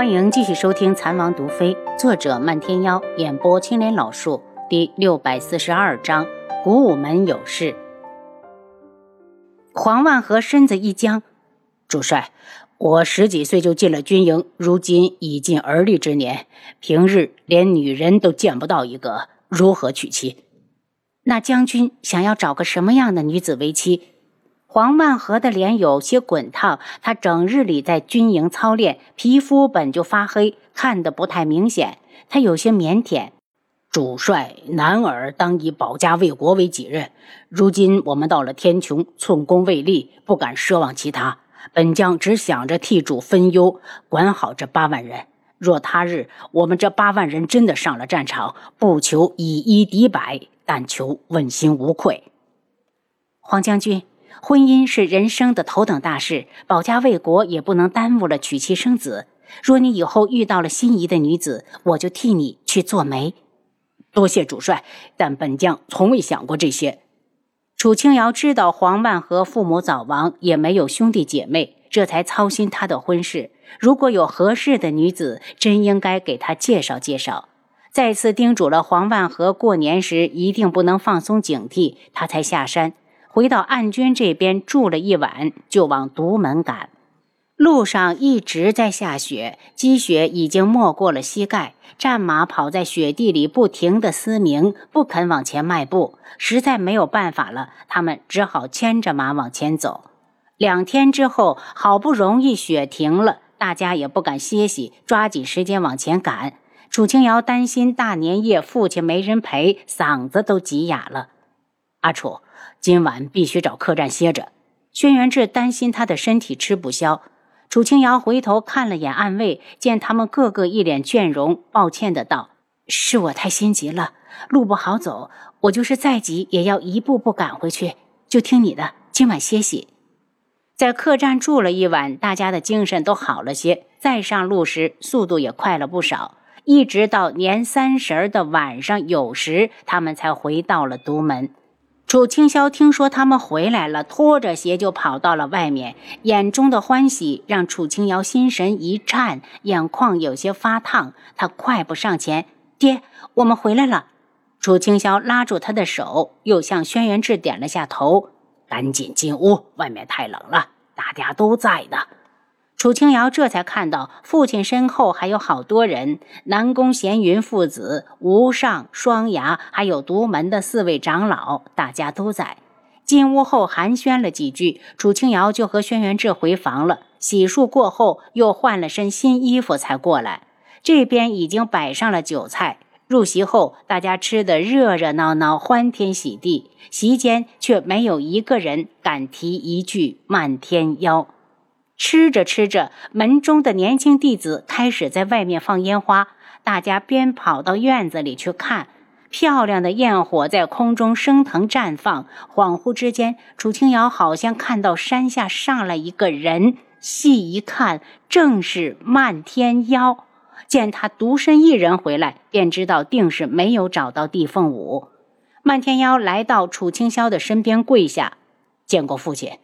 欢迎继续收听《残王毒妃》，作者漫天妖，演播青莲老树，第六百四十二章：古武门有事。黄万和身子一僵，主帅，我十几岁就进了军营，如今已近而立之年，平日连女人都见不到一个，如何娶妻？那将军想要找个什么样的女子为妻？黄万和的脸有些滚烫，他整日里在军营操练，皮肤本就发黑，看得不太明显。他有些腼腆。主帅，男儿当以保家卫国为己任。如今我们到了天穹，寸功未立，不敢奢望其他。本将只想着替主分忧，管好这八万人。若他日我们这八万人真的上了战场，不求以一敌百，但求问心无愧。黄将军。婚姻是人生的头等大事，保家卫国也不能耽误了娶妻生子。若你以后遇到了心仪的女子，我就替你去做媒。多谢主帅，但本将从未想过这些。楚清瑶知道黄万和父母早亡，也没有兄弟姐妹，这才操心他的婚事。如果有合适的女子，真应该给他介绍介绍。再次叮嘱了黄万和过年时一定不能放松警惕，他才下山。回到暗军这边住了一晚，就往独门赶。路上一直在下雪，积雪已经没过了膝盖，战马跑在雪地里不停地嘶鸣，不肯往前迈步。实在没有办法了，他们只好牵着马往前走。两天之后，好不容易雪停了，大家也不敢歇息，抓紧时间往前赶。楚清瑶担心大年夜父亲没人陪，嗓子都急哑了。阿楚。今晚必须找客栈歇着。轩辕志担心他的身体吃不消。楚清瑶回头看了眼暗卫，见他们个个一脸倦容，抱歉的道：“是我太心急了，路不好走。我就是再急，也要一步步赶回去。就听你的，今晚歇息。”在客栈住了一晚，大家的精神都好了些。再上路时，速度也快了不少。一直到年三十的晚上酉时，他们才回到了独门。楚清霄听说他们回来了，拖着鞋就跑到了外面，眼中的欢喜让楚清瑶心神一颤，眼眶有些发烫。他快步上前：“爹，我们回来了。”楚清霄拉住他的手，又向轩辕志点了下头：“赶紧进屋，外面太冷了，大家都在呢。”楚清瑶这才看到父亲身后还有好多人，南宫闲云父子、吴尚、双牙，还有独门的四位长老，大家都在。进屋后寒暄了几句，楚清瑶就和轩辕志回房了。洗漱过后，又换了身新衣服才过来。这边已经摆上了酒菜，入席后大家吃得热热闹闹，欢天喜地。席间却没有一个人敢提一句漫天妖。吃着吃着，门中的年轻弟子开始在外面放烟花，大家边跑到院子里去看，漂亮的焰火在空中升腾绽放。恍惚之间，楚清瑶好像看到山下上来一个人，细一看，正是漫天妖。见他独身一人回来，便知道定是没有找到地凤舞。漫天妖来到楚清霄的身边，跪下，见过父亲。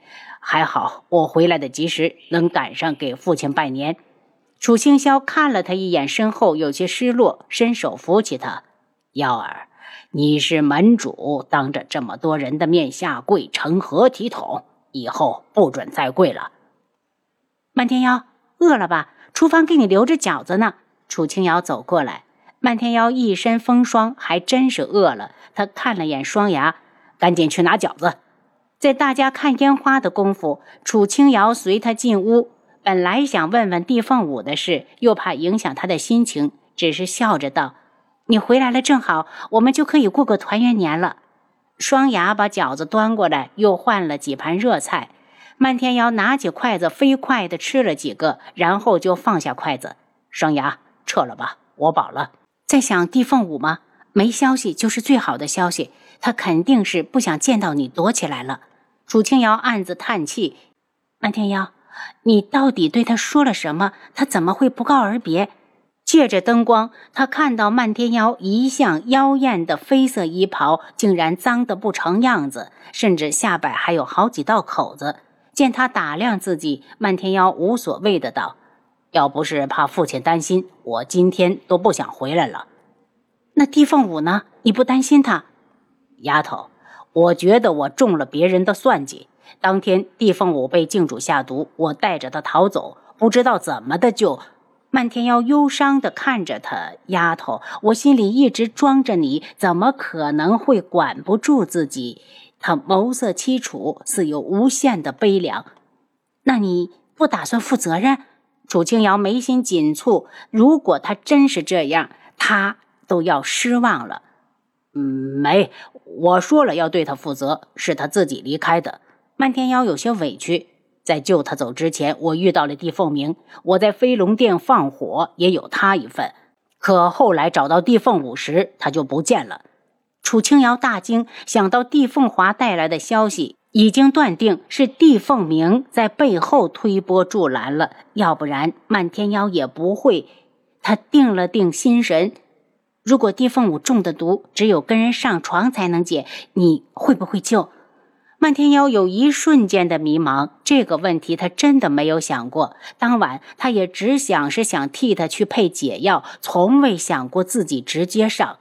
还好我回来的及时，能赶上给父亲拜年。楚清霄看了他一眼，身后有些失落，伸手扶起他：“幺儿，你是门主，当着这么多人的面下跪，成何体统？以后不准再跪了。”漫天妖饿了吧？厨房给你留着饺子呢。楚清瑶走过来，漫天妖一身风霜，还真是饿了。他看了眼双牙，赶紧去拿饺子。在大家看烟花的功夫，楚清瑶随他进屋。本来想问问地凤舞的事，又怕影响他的心情，只是笑着道：“你回来了正好，我们就可以过个团圆年了。”双牙把饺子端过来，又换了几盘热菜。漫天瑶拿起筷子，飞快地吃了几个，然后就放下筷子。双牙，撤了吧，我饱了。在想地凤舞吗？没消息就是最好的消息。他肯定是不想见到你，躲起来了。楚清瑶暗自叹气：“漫天妖，你到底对他说了什么？他怎么会不告而别？”借着灯光，他看到漫天妖一向妖艳的绯色衣袍竟然脏得不成样子，甚至下摆还有好几道口子。见他打量自己，漫天妖无所谓的道：“要不是怕父亲担心，我今天都不想回来了。那地凤舞呢？你不担心他？丫头，我觉得我中了别人的算计。当天地凤舞被镜主下毒，我带着他逃走，不知道怎么的就……漫天妖忧伤地看着他，丫头，我心里一直装着你，怎么可能会管不住自己？他眸色凄楚，似有无限的悲凉。那你不打算负责任？楚清瑶眉心紧蹙。如果他真是这样，他都要失望了。嗯，没，我说了要对他负责，是他自己离开的。漫天妖有些委屈，在救他走之前，我遇到了帝凤鸣，我在飞龙殿放火也有他一份。可后来找到帝凤舞时，他就不见了。楚清瑶大惊，想到帝凤华带来的消息。已经断定是帝凤鸣在背后推波助澜了，要不然漫天妖也不会。他定了定心神，如果地凤舞中的毒，只有跟人上床才能解，你会不会救？漫天妖有一瞬间的迷茫，这个问题他真的没有想过。当晚他也只想是想替他去配解药，从未想过自己直接上。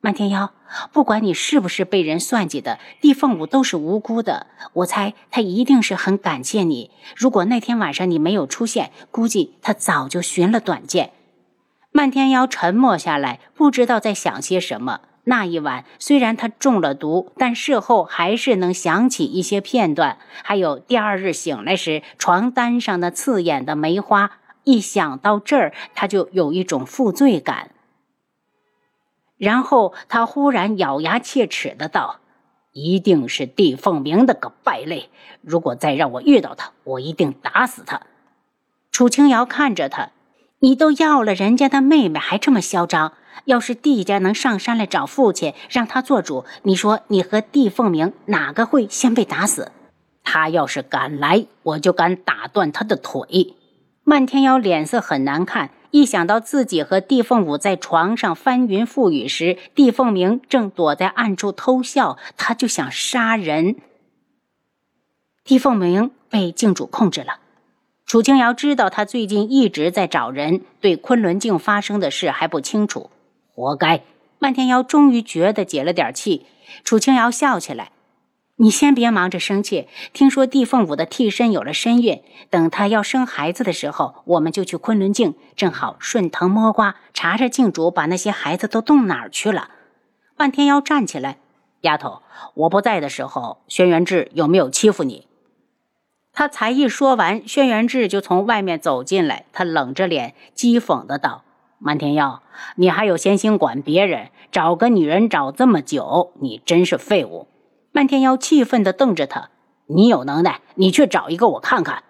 漫天妖。不管你是不是被人算计的，地凤舞都是无辜的。我猜他一定是很感谢你。如果那天晚上你没有出现，估计他早就寻了短见。漫天妖沉默下来，不知道在想些什么。那一晚虽然他中了毒，但事后还是能想起一些片段，还有第二日醒来时床单上的刺眼的梅花。一想到这儿，他就有一种负罪感。然后他忽然咬牙切齿的道：“一定是帝凤鸣的个败类！如果再让我遇到他，我一定打死他。”楚清瑶看着他：“你都要了人家的妹妹，还这么嚣张？要是帝家能上山来找父亲，让他做主，你说你和帝凤鸣哪个会先被打死？他要是敢来，我就敢打断他的腿。”漫天妖脸色很难看。一想到自己和帝凤舞在床上翻云覆雨时，帝凤鸣正躲在暗处偷笑，他就想杀人。帝凤鸣被镜主控制了。楚清瑶知道他最近一直在找人，对昆仑镜发生的事还不清楚，活该。漫天妖终于觉得解了点气。楚清瑶笑起来。你先别忙着生气。听说帝凤舞的替身有了身孕，等他要生孩子的时候，我们就去昆仑镜，正好顺藤摸瓜，查查镜主把那些孩子都动哪儿去了。万天妖站起来，丫头，我不在的时候，轩辕志有没有欺负你？他才一说完，轩辕志就从外面走进来，他冷着脸讥讽的道：“漫天妖，你还有闲心管别人？找个女人找这么久，你真是废物！”漫天妖气愤的瞪着他：“你有能耐，你去找一个我看看。”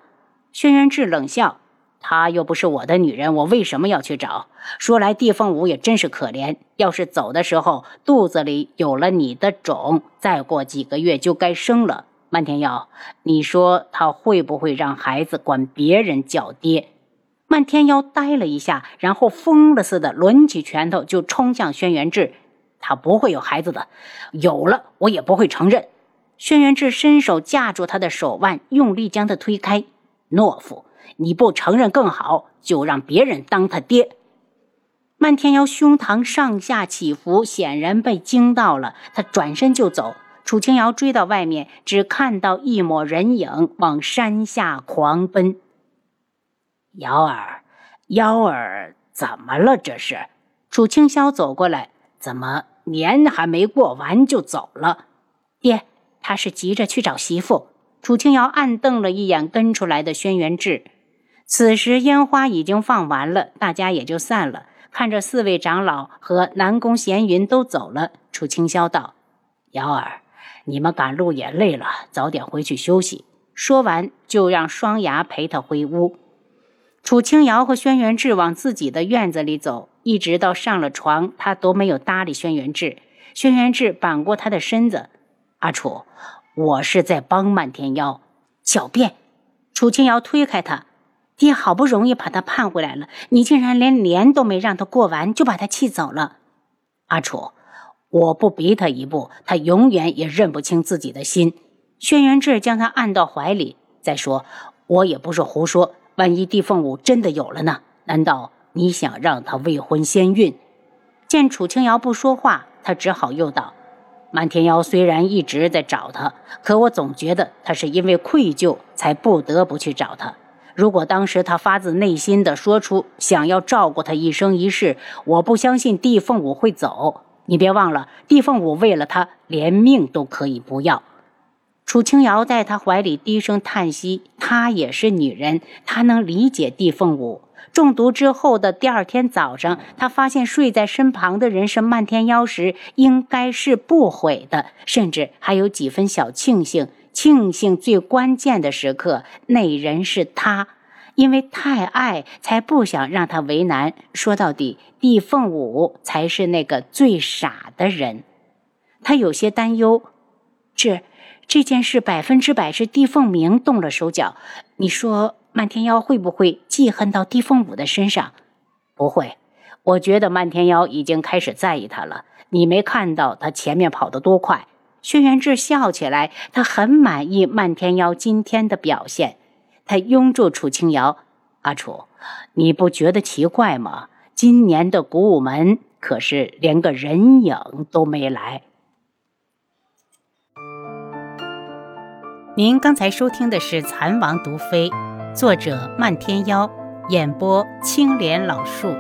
轩辕志冷笑：“她又不是我的女人，我为什么要去找？说来帝凤舞也真是可怜，要是走的时候肚子里有了你的种，再过几个月就该生了。漫天妖，你说他会不会让孩子管别人叫爹？”漫天妖呆了一下，然后疯了似的抡起拳头就冲向轩辕志。他不会有孩子的，有了我也不会承认。轩辕志伸手架住他的手腕，用力将他推开。懦夫，你不承认更好，就让别人当他爹。漫天妖胸膛上下起伏，显然被惊到了，他转身就走。楚清瑶追到外面，只看到一抹人影往山下狂奔。瑶儿，瑶儿，怎么了？这是？楚清霄走过来。怎么年还没过完就走了？爹，他是急着去找媳妇。楚清瑶暗瞪了一眼跟出来的轩辕志。此时烟花已经放完了，大家也就散了。看着四位长老和南宫闲云都走了，楚清霄道：“瑶儿，你们赶路也累了，早点回去休息。”说完，就让双牙陪他回屋。楚清瑶和轩辕志往自己的院子里走。一直到上了床，他都没有搭理轩辕志。轩辕志扳过他的身子：“阿楚，我是在帮漫天妖。”狡辩！楚清瑶推开他：“爹好不容易把他盼回来了，你竟然连年都没让他过完，就把他气走了。”阿楚，我不逼他一步，他永远也认不清自己的心。轩辕志将他按到怀里。再说，我也不是胡说。万一地凤舞真的有了呢？难道你想让他未婚先孕？见楚清瑶不说话，他只好又道：“漫天妖虽然一直在找他，可我总觉得他是因为愧疚才不得不去找他。如果当时他发自内心的说出想要照顾他一生一世，我不相信地凤舞会走。你别忘了，地凤舞为了他连命都可以不要。”楚清瑶在他怀里低声叹息，她也是女人，她能理解地凤舞。中毒之后的第二天早上，他发现睡在身旁的人是漫天妖时，应该是不悔的，甚至还有几分小庆幸。庆幸最关键的时刻，那人是他，因为太爱，才不想让他为难。说到底，地凤舞才是那个最傻的人。他有些担忧，这这件事百分之百是地凤鸣动了手脚。你说？漫天妖会不会记恨到地凤舞的身上？不会，我觉得漫天妖已经开始在意他了。你没看到他前面跑得多快？轩辕志笑起来，他很满意漫天妖今天的表现。他拥住楚清瑶：“阿楚，你不觉得奇怪吗？今年的古武门可是连个人影都没来。”您刚才收听的是《蚕王毒妃》。作者：漫天妖，演播：青莲老树。